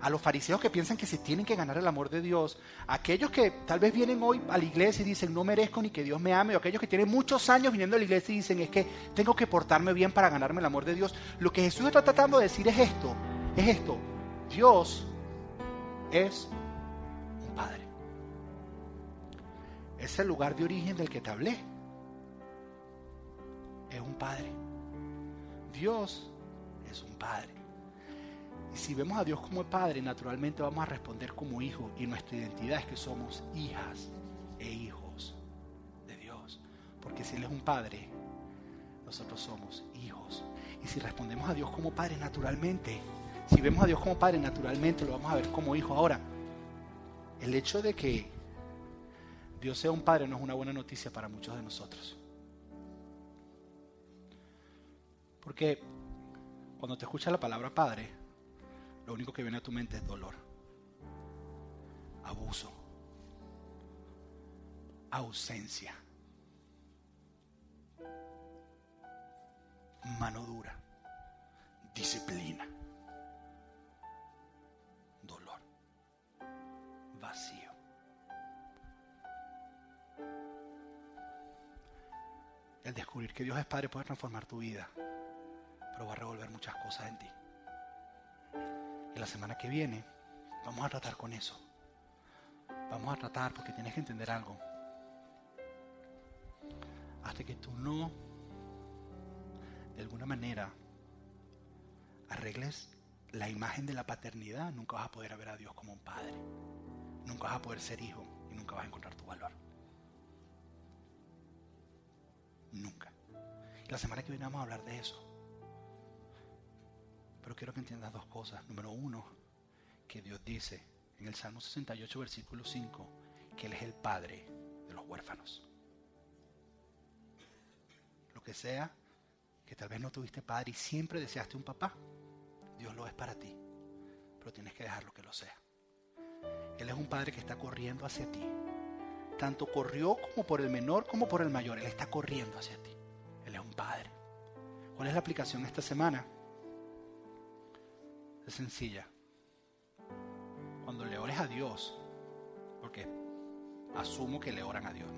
a los fariseos que piensan que se tienen que ganar el amor de Dios, a aquellos que tal vez vienen hoy a la iglesia y dicen no merezco ni que Dios me ame, o aquellos que tienen muchos años viniendo a la iglesia y dicen es que tengo que portarme bien para ganarme el amor de Dios. Lo que Jesús está tratando de decir es esto, es esto, Dios es ese lugar de origen del que te hablé. Es un padre. Dios es un padre. Y si vemos a Dios como padre, naturalmente vamos a responder como hijo. Y nuestra identidad es que somos hijas e hijos de Dios. Porque si Él es un padre, nosotros somos hijos. Y si respondemos a Dios como padre, naturalmente, si vemos a Dios como padre, naturalmente lo vamos a ver como hijo. Ahora, el hecho de que Dios sea un padre no es una buena noticia para muchos de nosotros. Porque cuando te escuchas la palabra padre, lo único que viene a tu mente es dolor, abuso, ausencia, mano dura, disciplina, dolor, vacío. El descubrir que Dios es Padre puede transformar tu vida, pero va a revolver muchas cosas en ti. Y la semana que viene vamos a tratar con eso. Vamos a tratar porque tienes que entender algo. Hasta que tú no, de alguna manera, arregles la imagen de la paternidad, nunca vas a poder ver a Dios como un padre. Nunca vas a poder ser hijo y nunca vas a encontrar tu valor. Nunca. Y la semana que viene vamos a hablar de eso. Pero quiero que entiendas dos cosas. Número uno, que Dios dice en el Salmo 68, versículo 5, que Él es el Padre de los huérfanos. Lo que sea, que tal vez no tuviste padre y siempre deseaste un papá, Dios lo es para ti. Pero tienes que dejarlo que lo sea. Él es un padre que está corriendo hacia ti. Tanto corrió como por el menor como por el mayor. Él está corriendo hacia ti. Él es un padre. ¿Cuál es la aplicación esta semana? Es sencilla. Cuando le ores a Dios, porque asumo que le oran a Dios,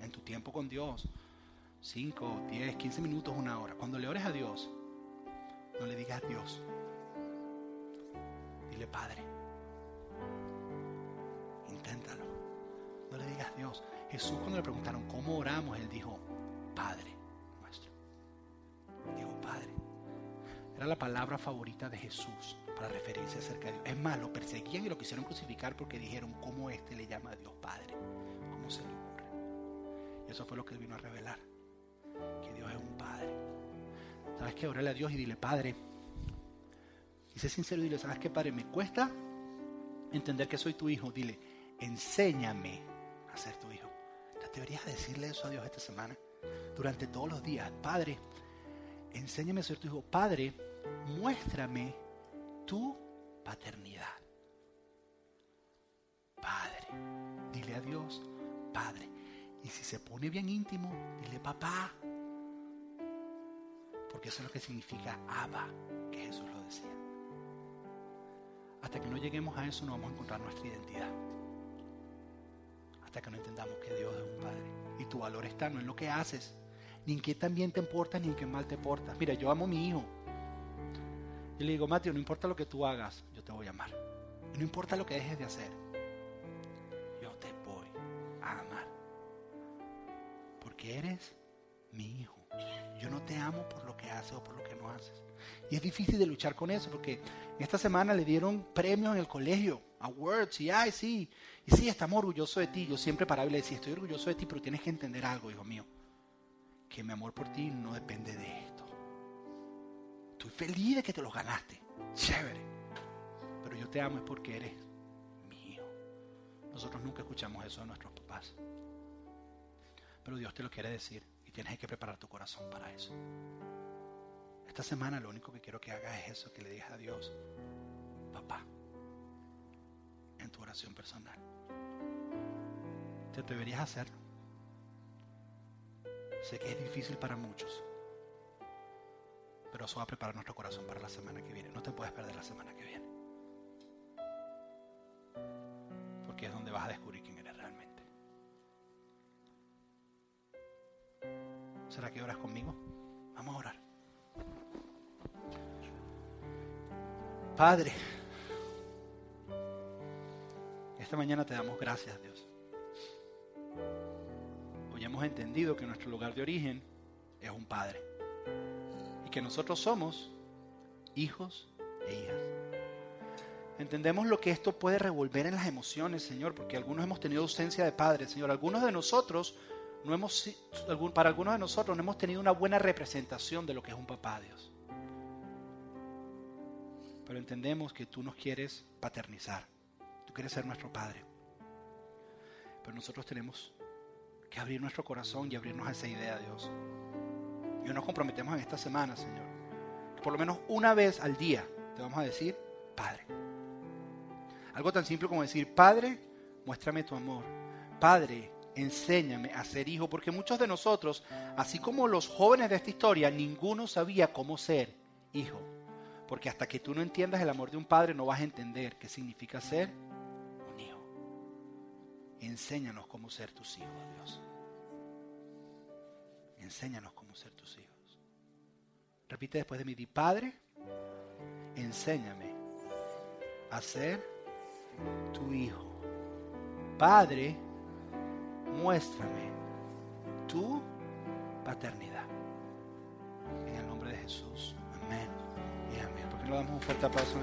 En tu tiempo con Dios, 5, 10, 15 minutos, una hora. Cuando le ores a Dios, no le digas Dios. Dile Padre. Inténtalo. No le digas Dios. Jesús cuando le preguntaron cómo oramos, él dijo, Padre Era la palabra favorita de Jesús para referirse acerca de Dios. Es más, lo perseguían y lo quisieron crucificar porque dijeron cómo este le llama a Dios Padre. ¿Cómo se le ocurre? Y eso fue lo que vino a revelar. Que Dios es un Padre. ¿Sabes qué? Órale a Dios y dile, Padre. Y sé sincero y dile, ¿sabes qué, Padre? Me cuesta entender que soy tu hijo. Dile, enséñame a ser tu hijo. deberías decirle eso a Dios esta semana. Durante todos los días. Padre, enséñame a ser tu hijo. Padre, muéstrame tu paternidad. Padre, dile a Dios, Padre. Y si se pone bien íntimo, dile papá. Porque eso es lo que significa Abba, que Jesús lo decía. Hasta que no lleguemos a eso no vamos a encontrar nuestra identidad. Hasta que no entendamos que Dios es un Padre. Y tu valor está no en lo que haces, ni en qué tan bien te importas, ni en qué mal te portas. Mira, yo amo a mi hijo. Y le digo, Mateo, no importa lo que tú hagas, yo te voy a amar. no importa lo que dejes de hacer, yo te voy a amar. Porque eres mi hijo. Yo no te amo por lo que haces o por lo que no haces. Y es difícil de luchar con eso porque esta semana le dieron premios en el colegio, awards, y ay, sí, y sí, estamos orgullosos de ti. Yo siempre paraba y le decía, estoy orgulloso de ti, pero tienes que entender algo, hijo mío, que mi amor por ti no depende de esto. Estoy feliz de que te los ganaste, chévere, pero yo te amo es porque eres mío. Nosotros nunca escuchamos eso de nuestros papás, pero Dios te lo quiere decir y tienes que preparar tu corazón para eso. Esta semana lo único que quiero que hagas es eso, que le digas a Dios, papá, en tu oración personal. Te deberías hacerlo. Sé que es difícil para muchos, pero eso va a preparar nuestro corazón para la semana que viene. No te puedes perder la semana que viene. Porque es donde vas a descubrir quién eres realmente. ¿Será que oras conmigo? Vamos a orar. Padre, esta mañana te damos gracias, Dios. Hoy hemos entendido que nuestro lugar de origen es un padre que nosotros somos hijos e hijas. Entendemos lo que esto puede revolver en las emociones, Señor, porque algunos hemos tenido ausencia de padre, Señor. Algunos de nosotros no hemos, para algunos de nosotros no hemos tenido una buena representación de lo que es un papá, Dios. Pero entendemos que tú nos quieres paternizar. Tú quieres ser nuestro padre. Pero nosotros tenemos que abrir nuestro corazón y abrirnos a esa idea, Dios. Y nos comprometemos en esta semana, Señor. Por lo menos una vez al día te vamos a decir, Padre. Algo tan simple como decir, Padre, muéstrame tu amor. Padre, enséñame a ser hijo, porque muchos de nosotros, así como los jóvenes de esta historia, ninguno sabía cómo ser hijo. Porque hasta que tú no entiendas el amor de un padre, no vas a entender qué significa ser un hijo. Enséñanos cómo ser tus hijos, Dios. Enséñanos cómo ser tus hijos. Repite después de mí, di, Padre, enséñame a ser tu Hijo. Padre, muéstrame tu paternidad. En el nombre de Jesús. Amén y amén. ¿Por qué no damos un fuerte aplauso?